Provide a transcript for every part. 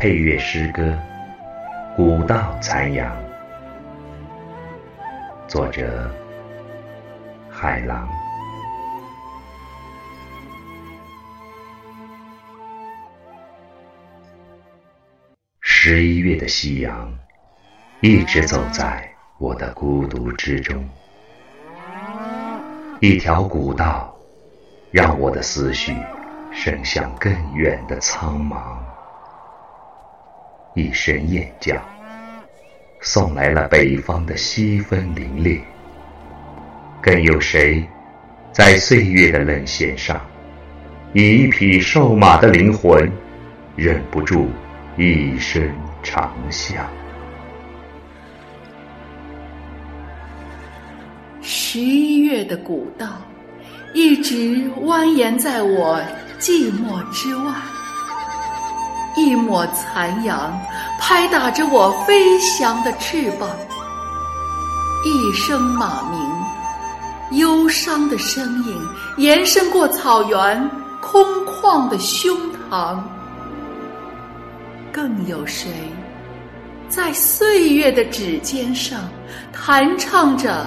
配乐诗歌《古道残阳》，作者海狼。十一月的夕阳，一直走在我的孤独之中。一条古道，让我的思绪伸向更远的苍茫。一声雁叫，送来了北方的西风凛冽。更有谁，在岁月的冷弦上，以一匹瘦马的灵魂，忍不住一声长啸。十一月的古道，一直蜿蜒在我寂寞之外。一抹残阳拍打着我飞翔的翅膀，一声马鸣，忧伤的声音延伸过草原空旷的胸膛。更有谁，在岁月的指尖上弹唱着？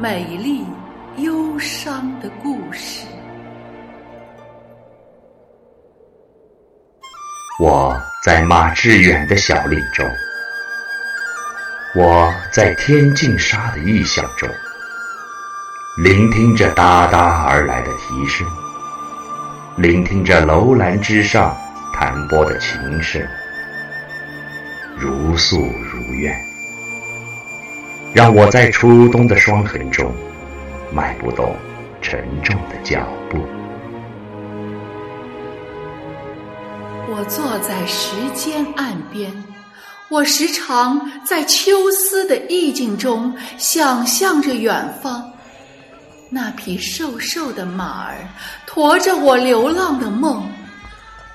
美丽忧伤的故事。我在马致远的小林中，我在天净沙的异象中，聆听着哒哒而来的笛声，聆听着楼兰之上弹拨的琴声，如诉如愿。让我在初冬的霜痕中迈不动沉重的脚步。坐在时间岸边，我时常在秋思的意境中想象着远方，那匹瘦瘦的马儿驮着我流浪的梦，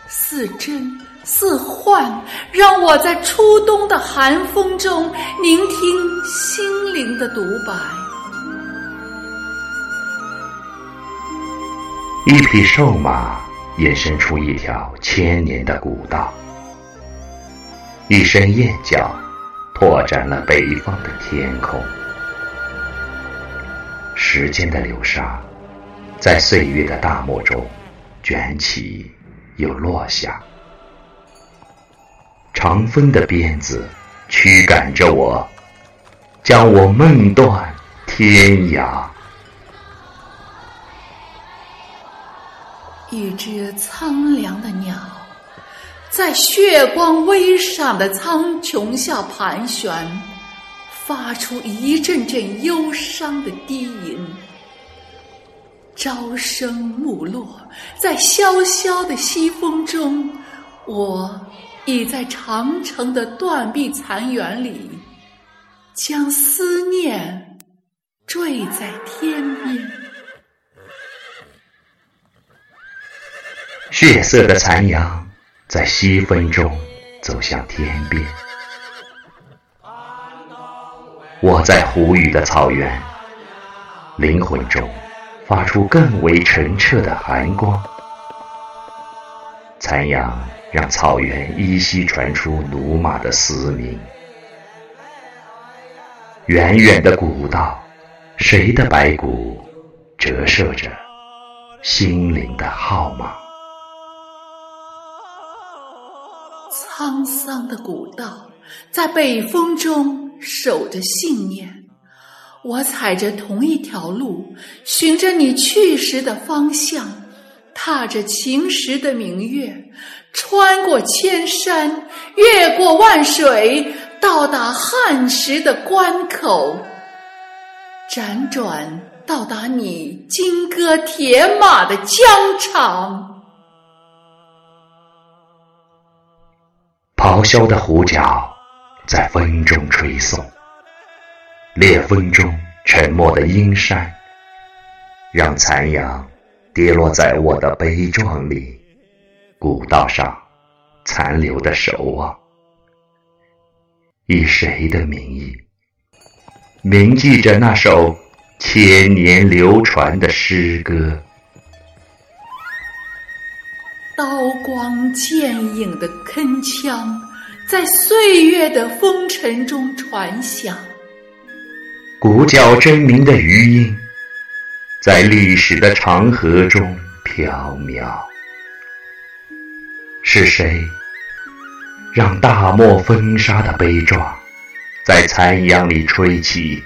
似真。似幻，让我在初冬的寒风中聆听心灵的独白。一匹瘦马延伸出一条千年的古道，一声雁叫拓展了北方的天空。时间的流沙，在岁月的大漠中卷起又落下。长风的鞭子驱赶着我，将我梦断天涯。一只苍凉的鸟，在血光微闪的苍穹下盘旋，发出一阵阵忧伤的低吟。朝升暮落，在萧萧的西风中，我。已在长城的断壁残垣里，将思念坠在天边。血色的残阳在西风中走向天边。我在胡语的草原，灵魂中发出更为澄澈的寒光。残阳。让草原依稀传出驽马的嘶鸣。远远的古道，谁的白骨折射着心灵的号码？沧桑的古道，在北风中守着信念。我踩着同一条路，循着你去时的方向，踏着晴时的明月。穿过千山，越过万水，到达汉时的关口，辗转到达你金戈铁马的疆场。咆哮的胡角在风中吹送，裂风中沉默的阴山，让残阳跌落在我的悲壮里。古道上残留的守望，以谁的名义铭记着那首千年流传的诗歌？刀光剑影的铿锵，在岁月的风尘中传响；鼓角争鸣的余音，在历史的长河中飘渺。是谁让大漠风沙的悲壮，在残阳里吹起？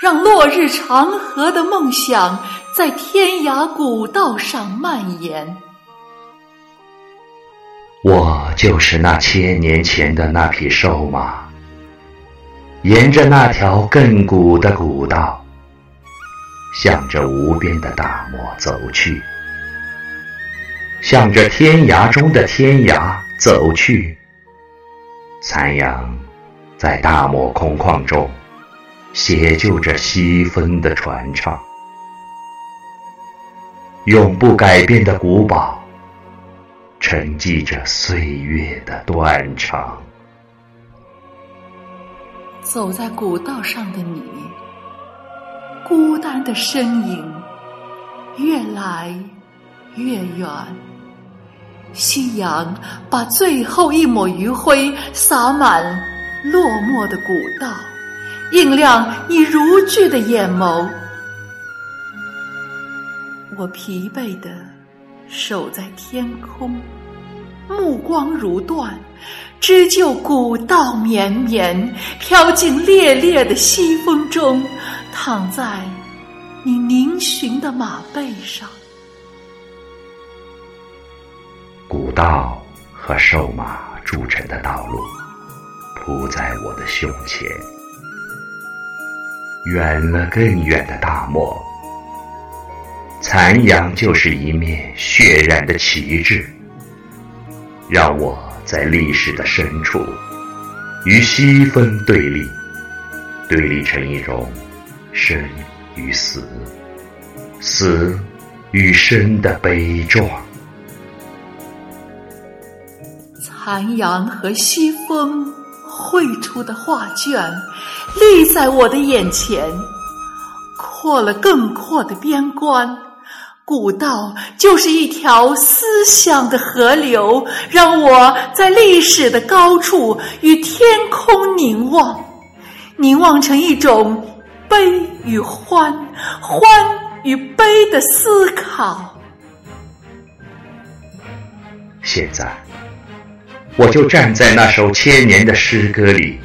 让落日长河的梦想，在天涯古道上蔓延。我就是那千年前的那匹瘦马，沿着那条亘古的古道，向着无边的大漠走去，向着天涯中的天涯走去。残阳在大漠空旷中，写就着西风的传唱，永不改变的古堡。沉寂着岁月的断肠。走在古道上的你，孤单的身影越来越远。夕阳把最后一抹余晖洒满落寞的古道，映亮你如炬的眼眸。我疲惫的。守在天空，目光如断，织就古道绵绵，飘进烈烈的西风中，躺在你嶙峋的马背上。古道和瘦马铸成的道路，铺在我的胸前，远了更远的大漠。残阳就是一面血染的旗帜，让我在历史的深处与西风对立，对立成一种生与死、死与生的悲壮。残阳和西风绘出的画卷，立在我的眼前，扩了更阔的边关。古道就是一条思想的河流，让我在历史的高处与天空凝望，凝望成一种悲与欢、欢与悲的思考。现在，我就站在那首千年的诗歌里，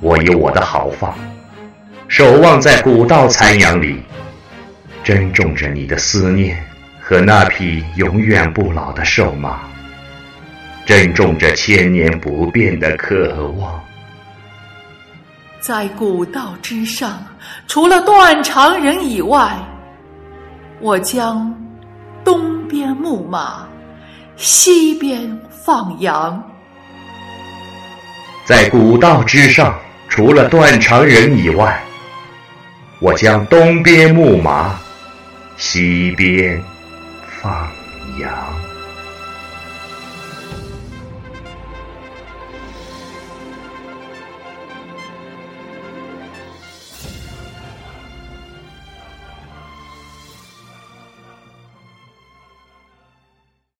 我有我的豪放，守望在古道残阳里。珍重着你的思念和那匹永远不老的瘦马，珍重着千年不变的渴望。在古道之上，除了断肠人以外，我将东边牧马，西边放羊。在古道之上，除了断肠人以外，我将东边牧马。西边放羊。